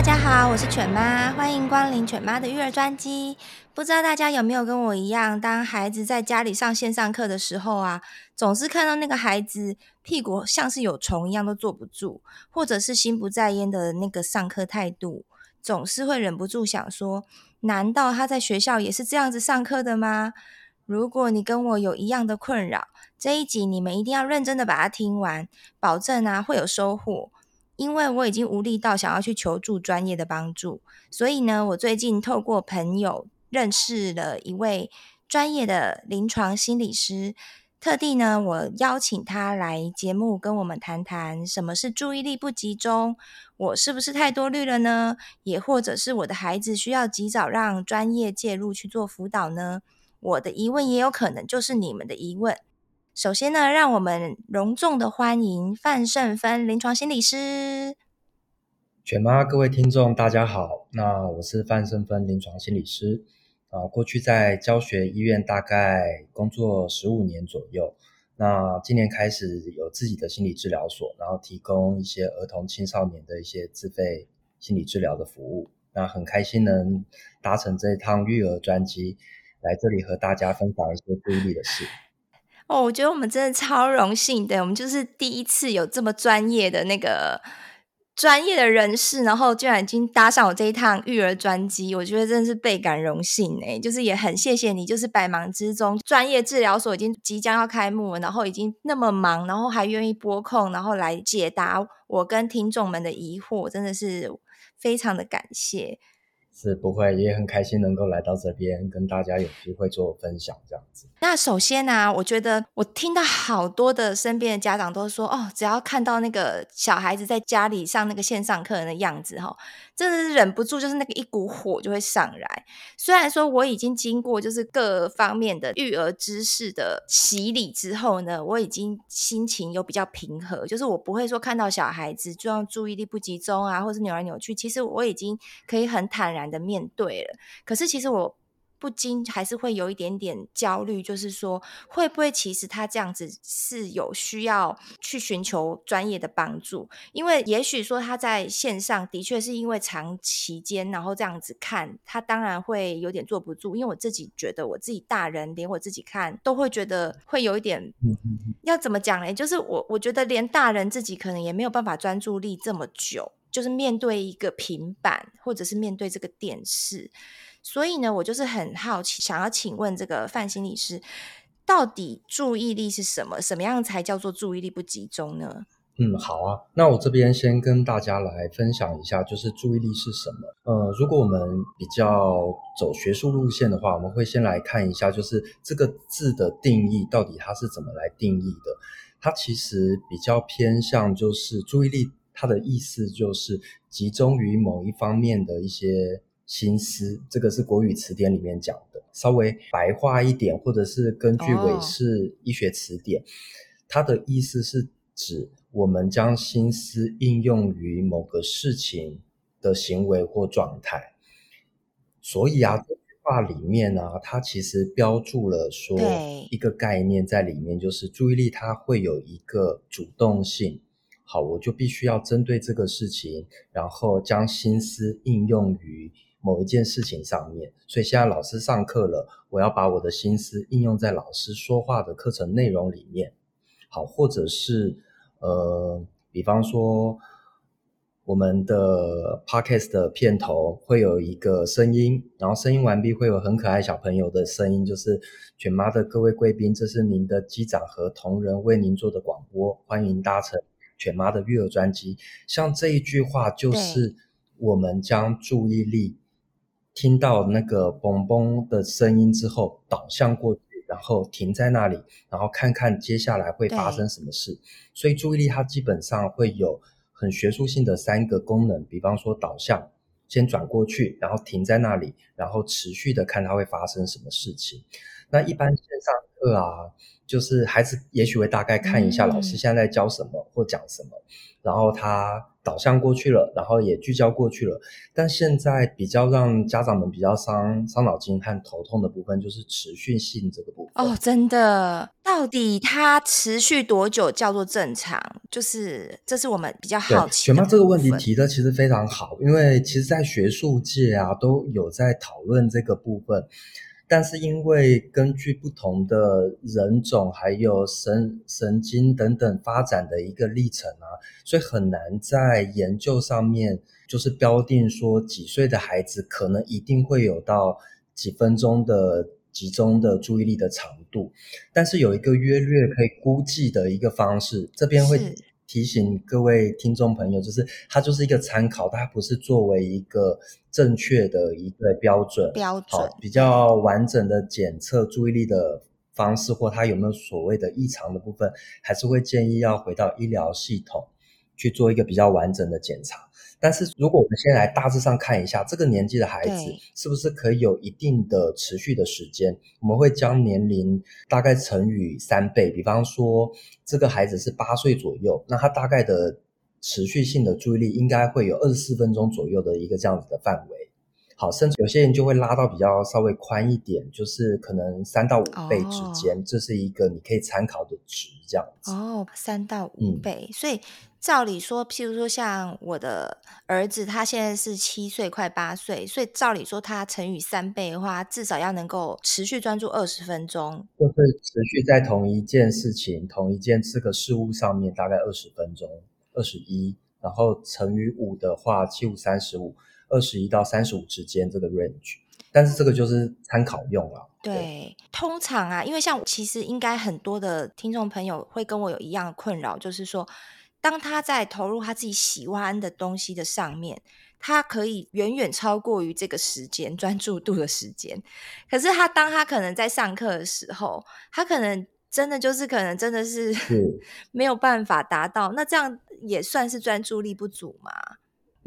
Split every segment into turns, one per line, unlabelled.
大家好，我是犬妈，欢迎光临犬妈的育儿专辑。不知道大家有没有跟我一样，当孩子在家里上线上课的时候啊，总是看到那个孩子屁股像是有虫一样都坐不住，或者是心不在焉的那个上课态度，总是会忍不住想说：难道他在学校也是这样子上课的吗？如果你跟我有一样的困扰，这一集你们一定要认真的把它听完，保证啊会有收获。因为我已经无力到想要去求助专业的帮助，所以呢，我最近透过朋友认识了一位专业的临床心理师。特地呢，我邀请他来节目跟我们谈谈什么是注意力不集中，我是不是太多虑了呢？也或者是我的孩子需要及早让专业介入去做辅导呢？我的疑问也有可能就是你们的疑问。首先呢，让我们隆重的欢迎范胜芬临床心理师。
犬妈，各位听众，大家好，那我是范胜芬临床心理师。啊，过去在教学医院大概工作十五年左右，那今年开始有自己的心理治疗所，然后提供一些儿童青少年的一些自费心理治疗的服务。那很开心能搭乘这一趟育儿专机来这里和大家分享一些注意力的事。
哦，我觉得我们真的超荣幸的，我们就是第一次有这么专业的那个。专业的人士，然后居然已经搭上我这一趟育儿专机，我觉得真的是倍感荣幸诶，就是也很谢谢你，就是百忙之中，专业治疗所已经即将要开幕了，然后已经那么忙，然后还愿意拨空，然后来解答我跟听众们的疑惑，真的是非常的感谢。
是不会，也很开心能够来到这边跟大家有机会做分享这样子。
那首先呢、我觉得我听到好多的身边的家长都说，哦，只要看到那个小孩子在家里上那个线上课的样子，哈，真的是忍不住，就是那个一股火就会上来。虽然说我已经经过就是各方面的育儿知识的洗礼之后呢，我已经心情有比较平和，就是我不会说看到小孩子就让注意力不集中啊，或是扭来扭去，其实我已经可以很坦然的面对了，可是其实我不禁还是会有一点点焦虑，就是说会不会其实他这样子是有需要去寻求专业的帮助？因为也许说他在线上的确是因为长期间然后这样子看，他当然会有点坐不住。因为我自己觉得我自己大人连我自己看都会觉得会有一点，要怎么讲呢？就是我我觉得连大人自己可能也没有办法专注力这么久。就是面对一个平板，或者是面对这个电视，所以呢，我就是很好奇，想要请问这个范心理师，到底注意力是什么？什么样才叫做注意力不集中呢？
嗯，好啊，那我这边先跟大家来分享一下，就是注意力是什么。呃，如果我们比较走学术路线的话，我们会先来看一下，就是这个字的定义到底它是怎么来定义的？它其实比较偏向就是注意力。它的意思就是集中于某一方面的一些心思，这个是国语词典里面讲的。稍微白话一点，或者是根据韦氏医学词典，它的意思是指我们将心思应用于某个事情的行为或状态。所以啊，这句话里面呢，它其实标注了说一个概念在里面，就是注意力它会有一个主动性。好，我就必须要针对这个事情，然后将心思应用于某一件事情上面。所以现在老师上课了，我要把我的心思应用在老师说话的课程内容里面。好，或者是呃，比方说我们的 podcast 的片头会有一个声音，然后声音完毕会有很可爱小朋友的声音，就是犬妈的各位贵宾，这是您的机长和同仁为您做的广播，欢迎搭乘。犬妈的育儿专机，像这一句话，就是我们将注意力听到那个嘣嘣的声音之后，导向过去，然后停在那里，然后看看接下来会发生什么事。所以注意力它基本上会有很学术性的三个功能，比方说导向，先转过去，然后停在那里，然后持续的看它会发生什么事情。那一般线上课啊，就是孩子也许会大概看一下老师现在在教什么或讲什么，然后他导向过去了，然后也聚焦过去了。但现在比较让家长们比较伤伤脑筋和头痛的部分，就是持续性这个部分。
哦，真的，到底它持续多久叫做正常？就是这是我们比较好奇。
雪妈这个问题提的其实非常好，因为其实在学术界啊都有在讨论这个部分。但是因为根据不同的人种，还有神神经等等发展的一个历程啊，所以很难在研究上面就是标定说几岁的孩子可能一定会有到几分钟的集中的注意力的长度。但是有一个约略可以估计的一个方式，这边会。提醒各位听众朋友，就是它就是一个参考，它不是作为一个正确的一个标准。
标准
比较完整的检测注意力的方式，或它有没有所谓的异常的部分，还是会建议要回到医疗系统去做一个比较完整的检查。但是，如果我们先来大致上看一下这个年纪的孩子是不是可以有一定的持续的时间，我们会将年龄大概乘以三倍。比方说，这个孩子是八岁左右，那他大概的持续性的注意力应该会有二十四分钟左右的一个这样子的范围。好，甚至有些人就会拉到比较稍微宽一点，就是可能三到五倍之间，哦，这是一个你可以参考的值，这样子。
哦，三到五倍，嗯，所以。照理说，譬如说像我的儿子，他现在是七岁，快八岁，所以照理说他乘以三倍的话，至少要能够持续专注二十分钟，
就是持续在同一件事情、同一件这个事物上面大概二十分钟，二十一，然后乘以五的话，七五三十五，二十一到三十五之间这个 range，但是这个就是参考用了。
对，对，通常啊，因为像其实应该很多的听众朋友会跟我有一样的困扰，就是说。当他在投入他自己喜欢的东西的上面，他可以远远超过于这个时间专注度的时间。可是他当他可能在上课的时候，他可能真的就是可能真的是 没有办法达到。那这样也算是专注力不足吗？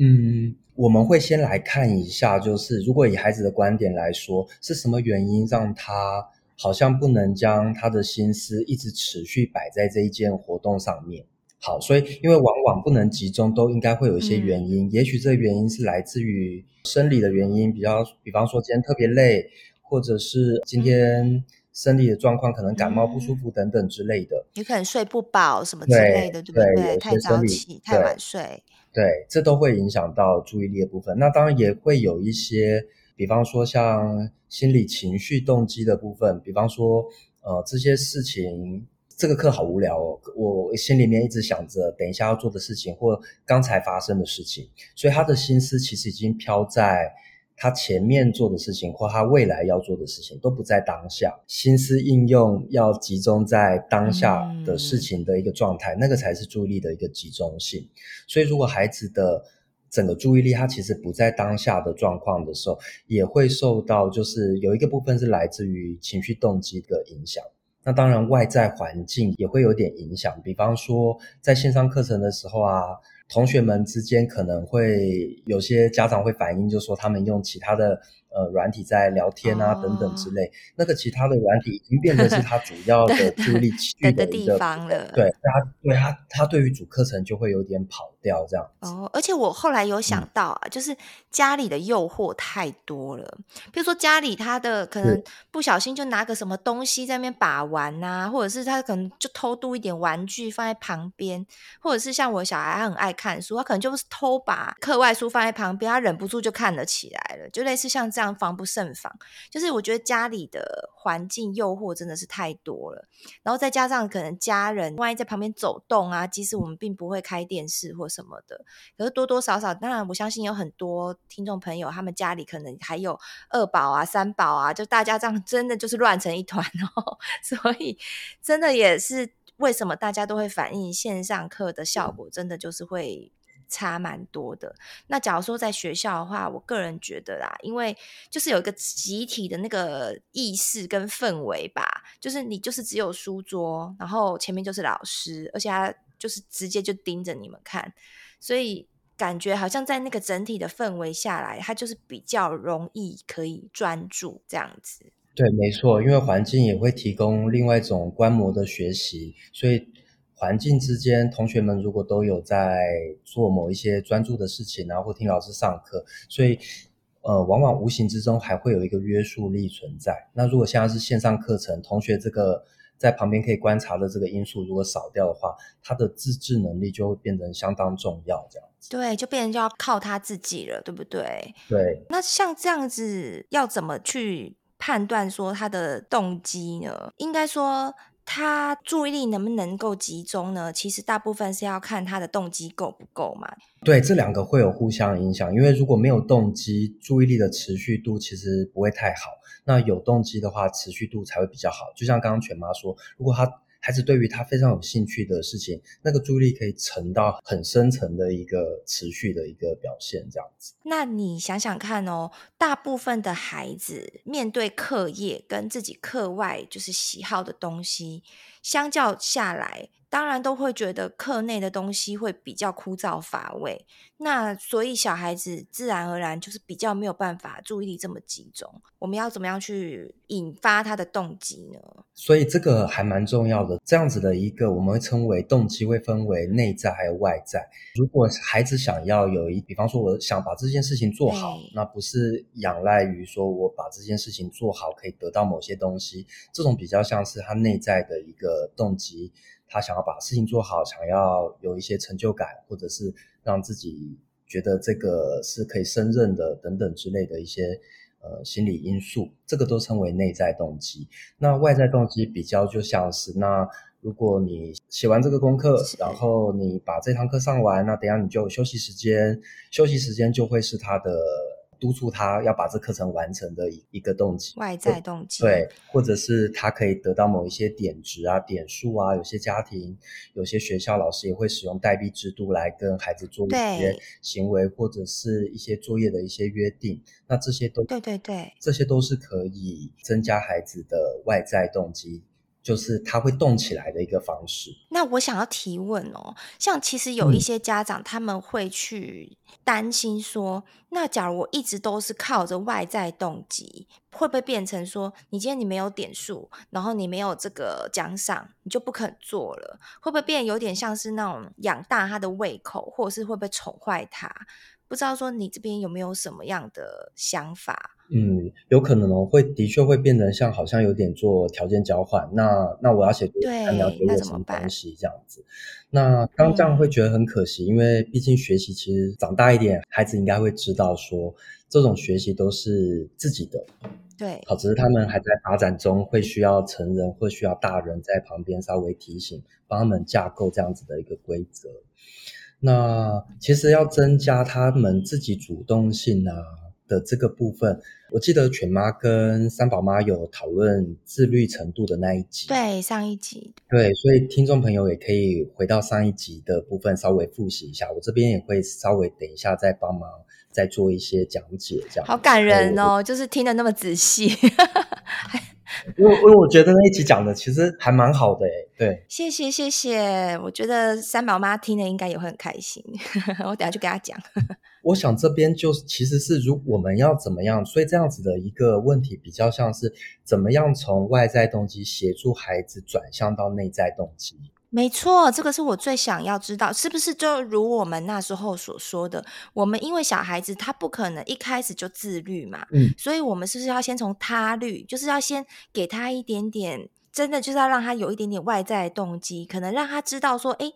嗯，我们会先来看一下，就是如果以孩子的观点来说，是什么原因让他好像不能将他的心思一直持续摆在这一件活动上面？好，所以因为往往不能集中，都应该会有一些原因。嗯、也许这个原因是来自于生理的原因，比较，比方说今天特别累，或者是今天生理的状况可能感冒不舒服等等之类的。
有可能睡不饱什么之类的，对，对不对？
对，
太早起，太晚睡，
对，这都会影响到注意力的部分。那当然也会有一些，比方说像心理情绪动机的部分，比方说呃这些事情。这个课好无聊哦，我心里面一直想着等一下要做的事情，或刚才发生的事情，所以他的心思其实已经飘在他前面做的事情，或他未来要做的事情，都不在当下。心思应用要集中在当下的事情的一个状态，嗯，那个才是注意力的一个集中性。所以，如果孩子的整个注意力他其实不在当下的状况的时候，也会受到就是有一个部分是来自于情绪动机的影响。那当然，外在环境也会有点影响。比方说，在线上课程的时候啊，同学们之间可能会有些家长会反映，就说他们用其他的。呃，软体在聊天啊，等等之类，哦，那个其他的软体已经变成是他主要的注意力去的一个
地方了。
对，他对他他对于主课程就会有点跑掉这样子。
哦，而且我后来有想到啊，嗯，就是家里的诱惑太多了。比如说家里他的可能不小心就拿个什么东西在那边把玩呐，啊，或者是他可能就偷渡一点玩具放在旁边，或者是像我小孩他很爱看书，他可能就是偷把课外书放在旁边，他忍不住就看了起来了，就类似像这样。防不胜防，就是我觉得家里的环境诱惑真的是太多了，然后再加上可能家人万一在旁边走动啊，即使我们并不会开电视或什么的，可是多多少少，当然我相信有很多听众朋友，他们家里可能还有二宝啊、三宝啊，就大家这样真的就是乱成一团哦，所以真的也是为什么大家都会反映线上课的效果，真的就是会。差蛮多的。那假如说在学校的话，我个人觉得啦，因为就是有一个集体的那个意识跟氛围吧，就是你就是只有书桌，然后前面就是老师，而且他就是直接就盯着你们看，所以感觉好像在那个整体的氛围下来，他就是比较容易可以专注这样子。
对，没错，因为环境也会提供另外一种观摩的学习，所以环境之间，同学们如果都有在做某一些专注的事情，然后或听老师上课，所以呃，往往无形之中还会有一个约束力存在。那如果现在是线上课程，同学这个在旁边可以观察的这个因素如果少掉的话，他的自制能力就会变得相当重要，这样子。
对，就变成就要靠他自己了，对不对？
对。
那像这样子，要怎么去判断说他的动机呢？应该说他注意力能不能够集中呢？其实大部分是要看他的动机够不够嘛。
对，这两个会有互相影响，因为如果没有动机，注意力的持续度其实不会太好。那有动机的话，持续度才会比较好。就像刚刚犬妈说，如果他孩子对于他非常有兴趣的事情，那个注意力可以沉到很深层的一个持续的一个表现，这样子。
那你想想看哦，大部分的孩子面对课业跟自己课外就是喜好的东西，相较下来，当然都会觉得课内的东西会比较枯燥乏味，那所以小孩子自然而然就是比较没有办法注意力这么集中。我们要怎么样去引发他的动机呢？
所以这个还蛮重要的。这样子的一个我们会称为动机，会分为内在还有外在。如果孩子想要有一，比方说我想把这件事情做好，那不是仰赖于说我把这件事情做好可以得到某些东西，这种比较像是他内在的一个动机。他想要把事情做好，想要有一些成就感，或者是让自己觉得这个是可以胜任的等等之类的一些呃心理因素，这个都称为内在动机。那外在动机比较就像是，那如果你写完这个功课，然后你把这堂课上完，那等下你就休息时间，休息时间就会是他的。督促他要把这课程完成的一一个动机，
外在动机，
对，或者是他可以得到某一些点值啊、点数啊。有些家庭、有些学校老师也会使用代币制度来跟孩子做一些行为，或者是一些作业的一些约定。那这些都，
对对对，
这些都是可以增加孩子的外在动机。就是他会动起来的一个方式。
那我想要提问哦，像其实有一些家长他们会去担心说，嗯、那假如我一直都是靠着外在动机，会不会变成说，你今天你没有点数，然后你没有这个奖赏，你就不肯做了？会不会变有点像是那种养大他的胃口，或者是会不会宠坏他？不知道说你这边有没有什么样的想法？
嗯，有可能哦，会的确会变成像好像有点做条件交换。那那我要写作业，你要给我什么东西这样子？那当这样会觉得很可惜，嗯，因为毕竟学习其实长大一点，孩子应该会知道说，这种学习都是自己的。
对，
好，只是他们还在发展中，会需要成人或需要大人在旁边稍微提醒，帮他们架构这样子的一个规则。那其实要增加他们自己主动性啊的这个部分，我记得犬妈跟三宝妈有讨论自律程度的那一集。
对，上一集。
对，所以听众朋友也可以回到上一集的部分稍微复习一下。我这边也会稍微等一下再帮忙再做一些讲解，这样。
好感人哦，就是听得那么仔细。
因为因为我觉得那一集讲的其实还蛮好的诶，对，
谢谢谢谢，我觉得三宝妈听了应该也会很开心，我等下就给她讲。
我想这边就是其实是如我们要怎么样，所以这样子的一个问题比较像是怎么样从外在动机协助孩子转向到内在动机。
没错，这个是我最想要知道，是不是就如我们那时候所说的，我们因为小孩子他不可能一开始就自律嘛，嗯，所以我们是不是要先从他律，就是要先给他一点点，真的就是要让他有一点点外在动机，可能让他知道说，诶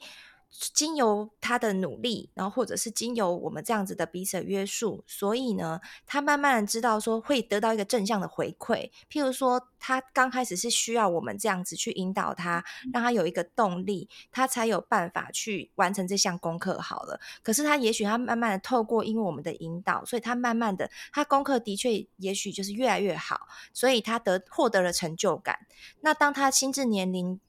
经由他的努力，然后或者是经由我们这样子的彼此的约束，所以呢，他慢慢的知道说会得到一个正向的回馈。譬如说，他刚开始是需要我们这样子去引导他，让他有一个动力，他才有办法去完成这项功课。好了，可是他也许他慢慢的透过因为我们的引导，所以他慢慢的他功课的确也许就是越来越好，所以他得获得了成就感。那当他心智年龄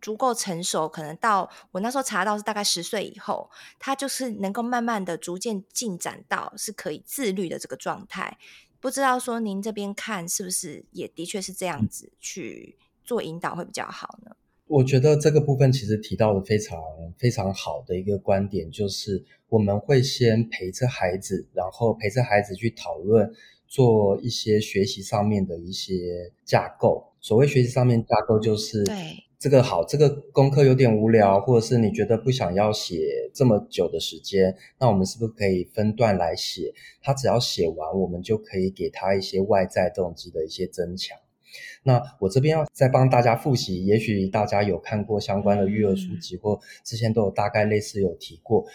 足够成熟，可能到我那时候查到是大概十岁以后，他就是能够慢慢的逐渐进展到是可以自律的这个状态。不知道说您这边看是不是也的确是这样子去做引导会比较好呢？
我觉得这个部分其实提到的非常非常好的一个观点，就是我们会先陪着孩子，然后陪着孩子去讨论，做一些学习上面的一些架构。所谓学习上面架构，就是对这个好，这个功课有点无聊，或者是你觉得不想要写这么久的时间，那我们是不是可以分段来写？他只要写完，我们就可以给他一些外在动机的一些增强。那我这边要再帮大家复习，也许大家有看过相关的育儿书籍，或之前都有大概类似有提过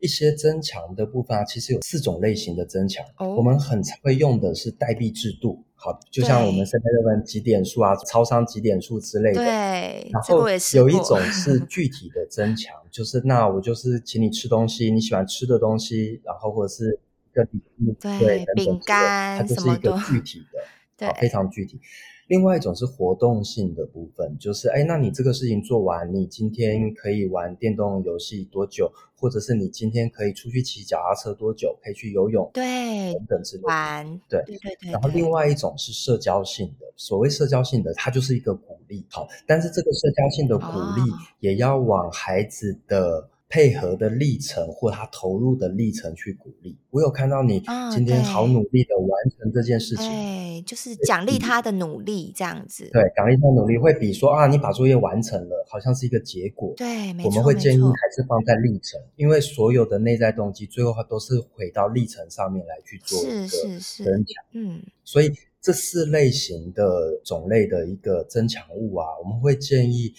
一些增强的部分啊。其实有四种类型的增强，我们很常会用的是代币制度，好，就像我们现在认为集点数啊、超商几点数之类的。
对，
然后有一种是 具体的增强，就是那我就是请你吃东西，你喜欢吃的东西，然后或者是一个礼物，对，
饼干，
它就是一个具体的，对，非常具体。另外一种是活动性的部分，就是哎，那你这个事情做完，你今天可以玩电动游戏多久？或者是你今天可以出去骑脚踏车多久？可以去游泳，
对，
等等之类的。
玩，
对对对对。然后另外一种是社交性的，所谓社交性的，它就是一个鼓励，好，但是这个社交性的鼓励也要往孩子的。配合的历程或他投入的历程去鼓励，我有看到你今天好努力的完成这件事情，
对，就是奖励他的努力这样子。
对，奖励他的努力会比说啊，你把作业完成了，好像是一个结果。
对，没错。
我们会建议还是放在历程，因为所有的内在动机最后都是回到历程上面来去做一个增强。嗯，所以这四类型的种类的一个增强物啊，我们会建议。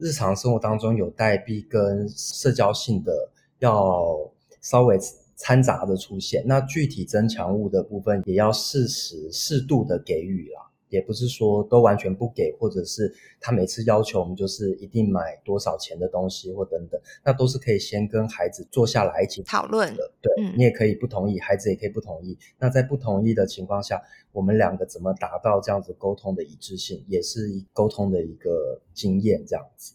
日常生活当中有代币跟社交性的要稍微掺杂的出现，那具体增强物的部分也要适时适度的给予啦，也不是说都完全不给，或者是他每次要求我们就是一定买多少钱的东西或等等，那都是可以先跟孩子坐下来一起讨论的。对，嗯，你也可以不同意，孩子也可以不同意。那在不同意的情况下，我们两个怎么达到这样子沟通的一致性，也是沟通的一个经验这样子。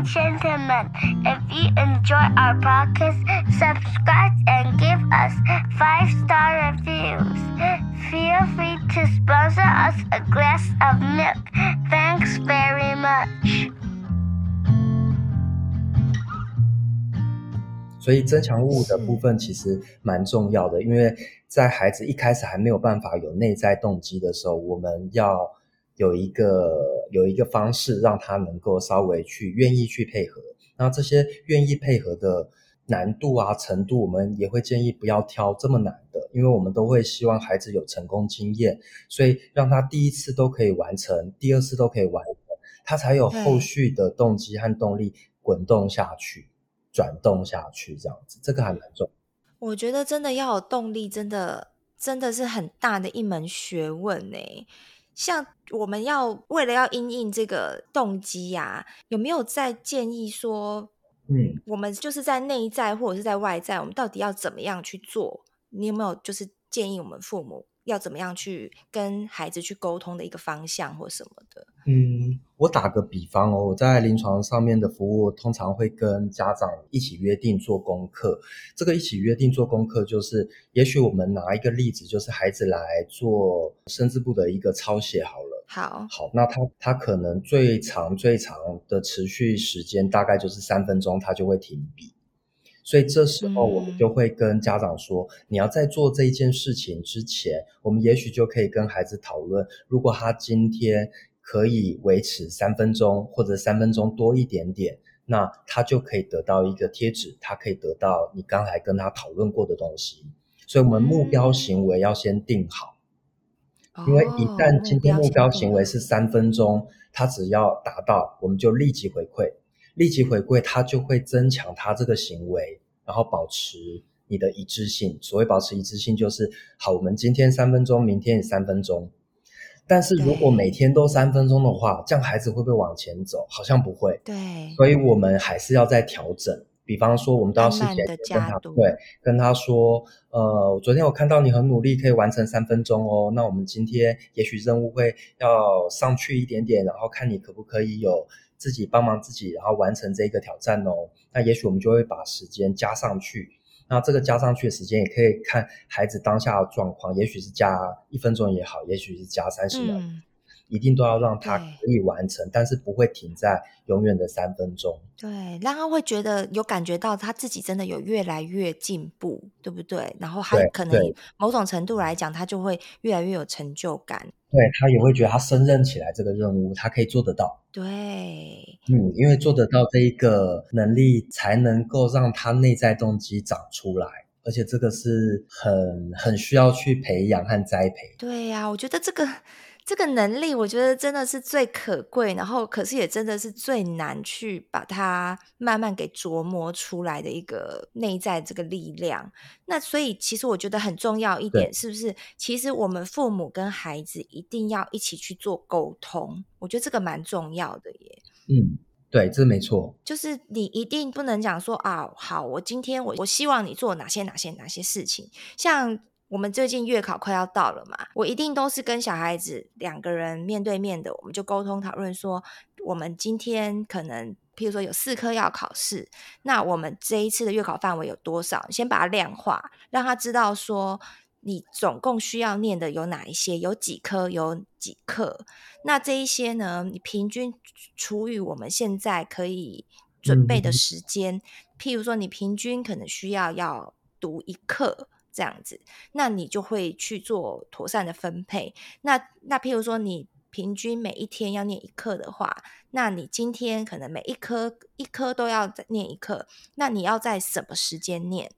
and gentlemen, if you enjoy our podcast, subscribe and give us five-star reviews. Feel free to sponsor us a glass of milk. Thanks very much.
所以增强物的部分其实蛮重要的，因为在孩子一开始还没有办法有内在动机的时候，我们要。有一个有一个方式让他能够稍微去愿意去配合，那这些愿意配合的难度啊程度，我们也会建议不要挑这么难的，因为我们都会希望孩子有成功经验，所以让他第一次都可以完成，第二次都可以完成，他才有后续的动机和动力滚动下去，转动下去这样子，这个还蛮重。
我觉得真的要有动力，真的真的是很大的一门学问呢。像我们要为了要因应这个动机呀、啊，有没有在建议说，嗯，我们就是在内在或者是在外在，我们到底要怎么样去做？你有没有就是建议我们父母要怎么样去跟孩子去沟通的一个方向或什么的？
嗯。我打个比方哦，我在临床上面的服务，通常会跟家长一起约定做功课。这个一起约定做功课，就是也许我们拿一个例子，就是孩子来做生字部的一个抄写好了。
好，
好，那他他可能最长最长的持续时间大概就是三分钟，他就会停笔。所以这时候我们就会跟家长说，嗯，你要在做这一件事情之前，我们也许就可以跟孩子讨论，如果他今天。可以维持三分钟或者三分钟多一点点，那他就可以得到一个贴纸，他可以得到你刚才跟他讨论过的东西。所以，我们目标行为要先定好，嗯、因为一旦今天目标行为是三分钟，他只要达到，我们就立即回馈，立即回馈，他就会增强他这个行为，然后保持你的一致性。所谓保持一致性，就是好，我们今天三分钟，明天也三分钟。但是如果每天都三分钟的话，这样孩子会不会往前走？好像不会。
对，
所以我们还是要再调整。比方说，我们都要事前跟他
对
跟他说，呃，昨天我看到你很努力，可以完成三分钟哦。那我们今天也许任务会要上去一点点，然后看你可不可以有自己帮忙自己，然后完成这个挑战哦。那也许我们就会把时间加上去。那这个加上去的时间也可以看孩子当下的状况，也许是加一分钟也好，也许是加三十秒。嗯一定都要让他可以完成，但是不会停在永远的三分钟。
对，让他会觉得有感觉到他自己真的有越来越进步，对不对？然后他可能某种程度来讲，他就会越来越有成就感。
对，他也会觉得他胜任起来这个任务，他可以做得到。
对，
嗯，因为做得到这一个能力，才能够让他内在动机长出来，而且这个是很很需要去培养和栽培。
对呀，我觉得这个。这个能力，我觉得真的是最可贵，然后可是也真的是最难去把它慢慢给琢磨出来的一个内在这个力量。那所以，其实我觉得很重要一点，是不是？其实我们父母跟孩子一定要一起去做沟通，我觉得这个蛮重要的耶。
嗯，对，这没错。
就是你一定不能讲说啊，好，我今天我我希望你做哪些哪些哪些事情，像。我们最近月考快要到了嘛，我一定都是跟小孩子两个人面对面的，我们就沟通讨论说，我们今天可能，譬如说有四科要考试，那我们这一次的月考范围有多少？先把它量化，让他知道说，你总共需要念的有哪一些，有几科，有几课。那这一些呢，你平均除以我们现在可以准备的时间，嗯、譬如说你平均可能需要要读一课。这样子，那你就会去做妥善的分配。那那譬如说，你平均每一天要念一课的话，那你今天可能每一科一科都要念一课，那你要在什么时间念？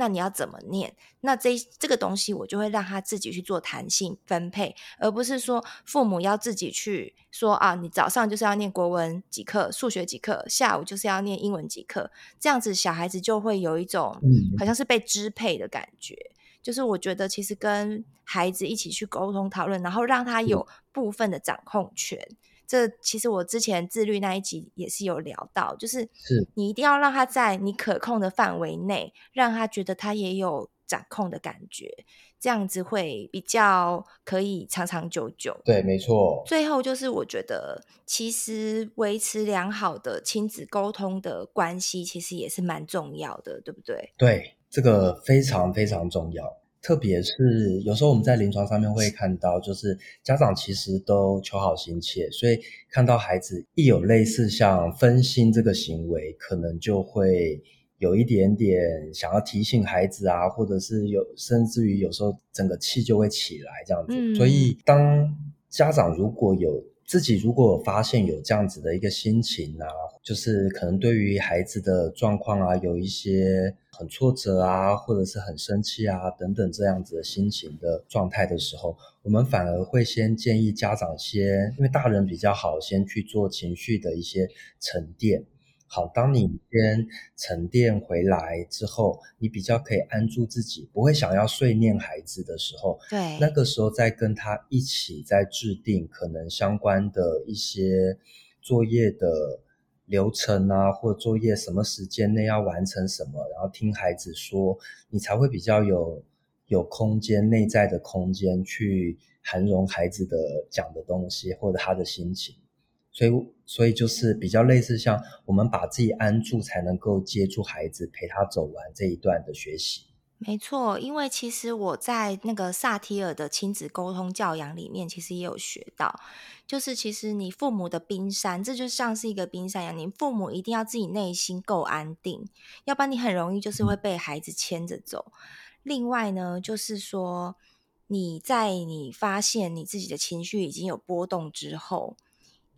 那你要怎么念？那这这个东西我就会让他自己去做弹性分配，而不是说父母要自己去说啊，你早上就是要念国文几课，数学几课，下午就是要念英文几课，这样子小孩子就会有一种好像是被支配的感觉。嗯、就是我觉得其实跟孩子一起去沟通讨论，然后让他有部分的掌控权。这其实我之前自律那一集也是有聊到，就是你一定要让他在你可控的范围内，让他觉得他也有掌控的感觉，这样子会比较可以长长久久。
对，没错。
最后就是我觉得，其实维持良好的亲子沟通的关系，其实也是蛮重要的，对不对？
对，这个非常非常重要。特别是有时候我们在临床上面会看到，就是家长其实都求好心切，所以看到孩子一有类似像分心这个行为，可能就会有一点点想要提醒孩子啊，或者是有甚至于有时候整个气就会起来这样子。嗯。所以当家长如果有自己如果发现有这样子的一个心情啊，就是可能对于孩子的状况啊，有一些很挫折啊，或者是很生气啊等等这样子的心情的状态的时候，我们反而会先建议家长先，因为大人比较好，先去做情绪的一些沉淀。好，当你先沉淀回来之后，你比较可以安住自己，不会想要碎念孩子的时候，
对，
那个时候再跟他一起在制定可能相关的一些作业的流程啊，或作业什么时间内要完成什么，然后听孩子说，你才会比较有有空间，内在的空间去涵容孩子的讲的东西或者他的心情。所以，所以就是比较类似，像我们把自己安住，才能够接住孩子，陪他走完这一段的学习。
没错，因为其实我在那个萨提尔的亲子沟通教养里面，其实也有学到，就是其实你父母的冰山，这就像是一个冰山一样，你父母一定要自己内心够安定，要不然你很容易就是会被孩子牵着走。嗯。另外呢，就是说你在你发现你自己的情绪已经有波动之后。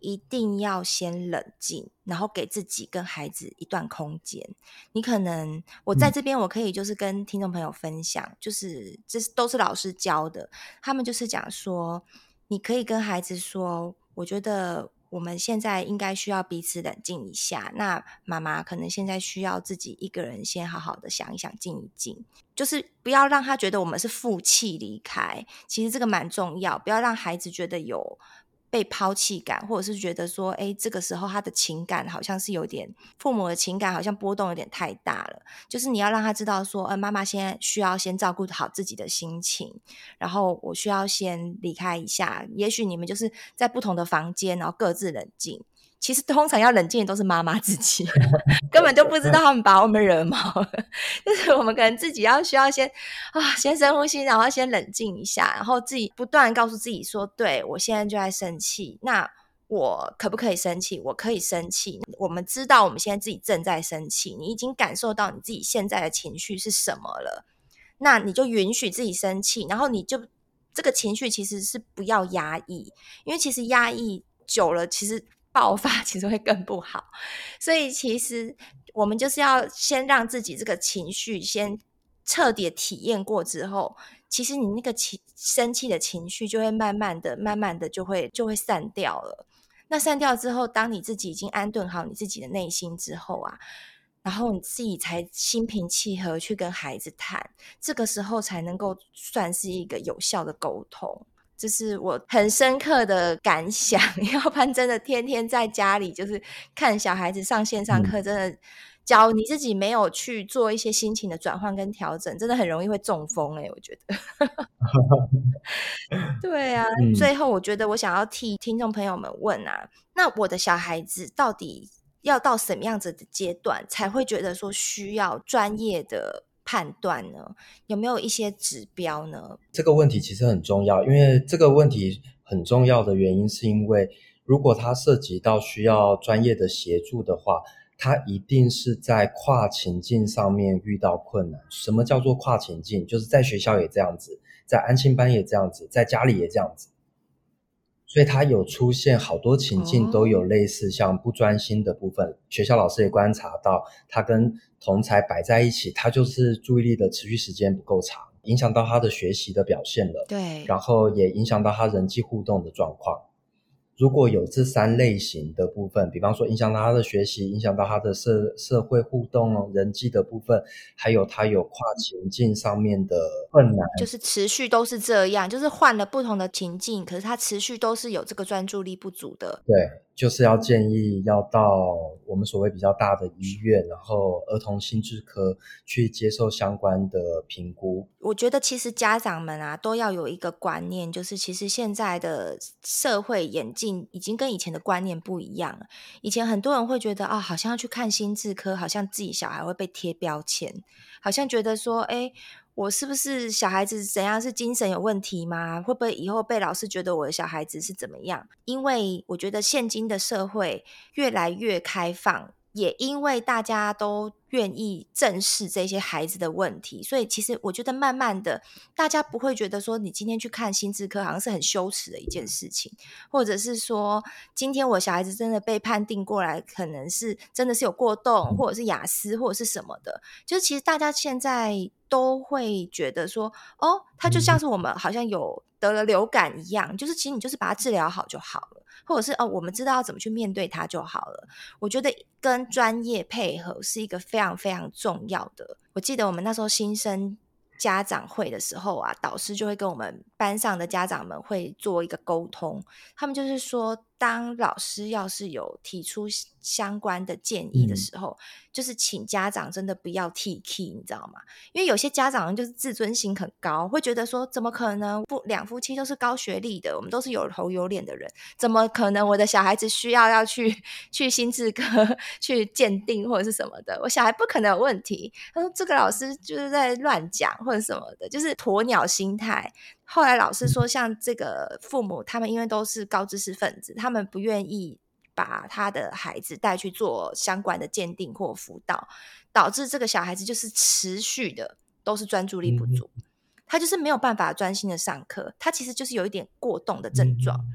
一定要先冷静，然后给自己跟孩子一段空间。你可能我在这边，我可以就是跟听众朋友分享，嗯、就是这是都是老师教的，他们就是讲说，你可以跟孩子说，我觉得我们现在应该需要彼此冷静一下。那妈妈可能现在需要自己一个人先好好的想一想，静一静，就是不要让他觉得我们是负气离开。其实这个蛮重要，不要让孩子觉得有。被抛弃感，或者是觉得说，哎，这个时候他的情感好像是有点，父母的情感好像波动有点太大了。就是你要让他知道说，呃，妈妈现在需要先照顾好自己的心情，然后我需要先离开一下。也许你们就是在不同的房间，然后各自冷静。其实通常要冷静的都是妈妈自己，根本就不知道他们把我们惹毛了。就是我们可能自己要需要先啊，先深呼吸，然后先冷静一下，然后自己不断告诉自己说：“对，我现在就在生气，那我可不可以生气？我可以生气。我们知道我们现在自己正在生气，你已经感受到你自己现在的情绪是什么了，那你就允许自己生气，然后你就这个情绪其实是不要压抑，因为其实压抑久了，其实。爆发 其实会更不好，所以其实我们就是要先让自己这个情绪先彻底体验过之后，其实你那个情生气的情绪就会慢慢的、慢慢的就会就会散掉了。那散掉之后，当你自己已经安顿好你自己的内心之后啊，然后你自己才心平气和去跟孩子谈，这个时候才能够算是一个有效的沟通。这是我很深刻的感想，要不然真的天天在家里就是看小孩子上线上课，真的，教你自己没有去做一些心情的转换跟调整，真的很容易会中风哎、欸，我觉得。对啊，嗯、最后我觉得我想要替听众朋友们问啊，那我的小孩子到底要到什么样子的阶段才会觉得说需要专业的？判断呢，有没有一些指标呢？
这个问题其实很重要，因为这个问题很重要的原因是因为，如果它涉及到需要专业的协助的话，它一定是在跨情境上面遇到困难。什么叫做跨情境？就是在学校也这样子，在安亲班也这样子，在家里也这样子。所以他有出现好多情境都有类似像不专心的部分，哦、学校老师也观察到，他跟同才摆在一起，他就是注意力的持续时间不够长，影响到他的学习的表现了。
对，
然后也影响到他人际互动的状况。如果有这三类型的部分，比方说影响到他的学习，影响到他的社社会互动、人际的部分，还有他有跨情境上面的困难，
就是持续都是这样，就是换了不同的情境，可是他持续都是有这个专注力不足的。
对。就是要建议要到我们所谓比较大的医院，然后儿童心智科去接受相关的评估。
我觉得其实家长们啊都要有一个观念，就是其实现在的社会演进已经跟以前的观念不一样了。以前很多人会觉得啊，好像要去看心智科，好像自己小孩会被贴标签，好像觉得说，哎。我是不是小孩子怎样？是精神有问题吗？会不会以后被老师觉得我的小孩子是怎么样？因为我觉得现今的社会越来越开放，也因为大家都。愿意正视这些孩子的问题，所以其实我觉得慢慢的，大家不会觉得说你今天去看心智科好像是很羞耻的一件事情，或者是说今天我小孩子真的被判定过来，可能是真的是有过动，或者是雅思，或者是什么的，就是其实大家现在都会觉得说，哦，他就像是我们好像有得了流感一样，就是其实你就是把它治疗好就好了。或者是哦，我们知道要怎么去面对它就好了。我觉得跟专业配合是一个非常非常重要的。我记得我们那时候新生家长会的时候啊，导师就会跟我们班上的家长们会做一个沟通，他们就是说，当老师要是有提出相关的建议的时候，嗯、就是请家长真的不要 T K，，你知道吗？因为有些家长就是自尊心很高，会觉得说，怎么可能不两夫妻都是高学历的，我们都是有头有脸的人，怎么可能我的小孩子需要要去去心智科去鉴定或者是什么的？我小孩不可能有问题。他说这个老师就是在乱讲或者什么的，就是鸵鸟心态。后来老师说，像这个父母，他们因为都是高知识分子，他们不愿意把他的孩子带去做相关的鉴定或辅导，导致这个小孩子就是持续的都是专注力不足，他就是没有办法专心的上课，他其实就是有一点过动的症状。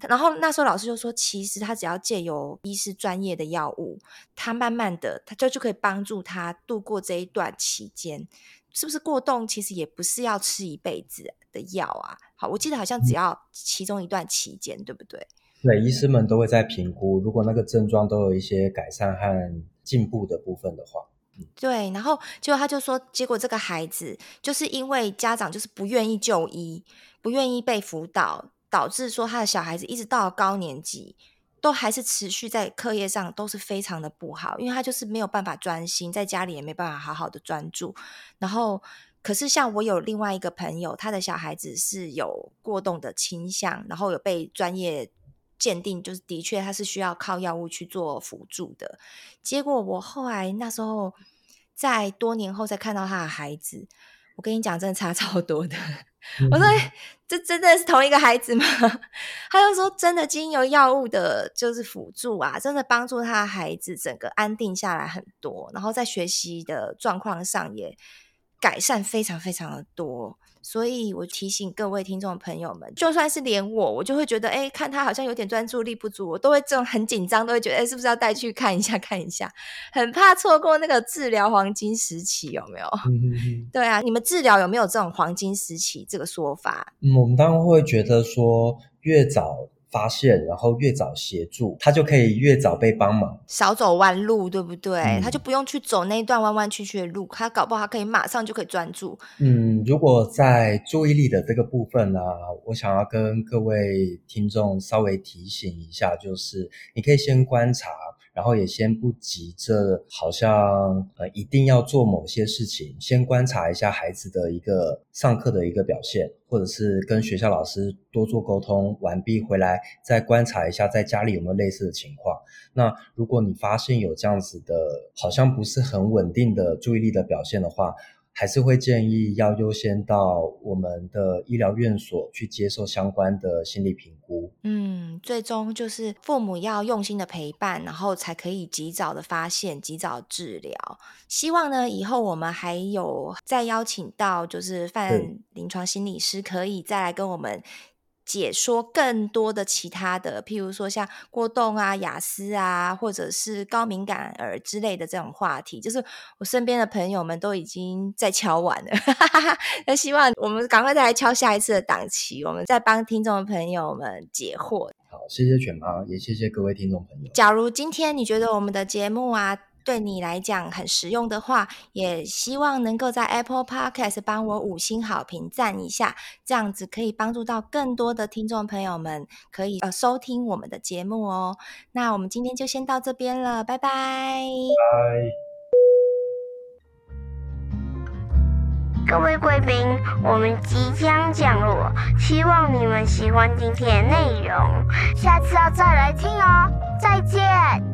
然后那时候老师就说，其实他只要借由医师专业的药物，他慢慢的他就就可以帮助他度过这一段期间。是不是过动？其实也不是要吃一辈子的药啊。好，我记得好像只要其中一段期间，嗯、对不对？
对，医师们都会在评估，如果那个症状都有一些改善和进步的部分的话，嗯、
对。然后结果他就说，结果这个孩子就是因为家长就是不愿意就医，不愿意被辅导。导致说他的小孩子一直到了高年级，都还是持续在课业上都是非常的不好，因为他就是没有办法专心，在家里也没办法好好的专注。然后，可是像我有另外一个朋友，他的小孩子是有过动的倾向，然后有被专业鉴定，就是的确他是需要靠药物去做辅助的。结果我后来那时候在多年后再看到他的孩子，我跟你讲，真的差 超多的。我说：“这真的是同一个孩子吗？” 他就说：“真的，经由药物的，就是辅助啊，真的帮助他的孩子整个安定下来很多，然后在学习的状况上也改善非常非常的多。”所以我提醒各位听众朋友们，就算是连我，我就会觉得，哎，看他好像有点专注力不足，我都会这种很紧张，都会觉得，哎，是不是要带去看一下看一下，很怕错过那个治疗黄金时期，有没有？对啊，你们治疗有没有这种黄金时期这个说法？
嗯，我们当然会觉得说，越早。发现，然后越早协助，他就可以越早被帮忙，
少走弯路，对不对？嗯、他就不用去走那一段弯弯曲曲的路，他搞不好他可以马上就可以专注。
嗯，如果在注意力的这个部分呢、啊，我想要跟各位听众稍微提醒一下，就是你可以先观察。然后也先不急着，好像呃一定要做某些事情，先观察一下孩子的一个上课的一个表现，或者是跟学校老师多做沟通完毕回来，再观察一下在家里有没有类似的情况。那如果你发现有这样子的，好像不是很稳定的注意力的表现的话，还是会建议要优先到我们的医疗院所去接受相关的心理评估。
嗯，最终就是父母要用心的陪伴，然后才可以及早的发现、及早治疗。希望呢，以后我们还有再邀请到就是范临床心理师，可以再来跟我们。解说更多的其他的，譬如说像过动啊、雅思啊，或者是高敏感儿之类的这种话题，就是我身边的朋友们都已经在敲完了。那希望我们赶快再来敲下一次的档期，我们再帮听众朋友们解惑。
好，谢谢犬妈，也谢谢各位听众朋友。
假如今天你觉得我们的节目啊，对你来讲很实用的话，也希望能够在 Apple Podcast 帮我五星好评赞一下，这样子可以帮助到更多的听众朋友们可以呃收听我们的节目哦。那我们今天就先到这边了，拜拜。拜。
各位贵宾，我们即将降落，希望你们喜欢今天的内容，下次要再来听哦。再见。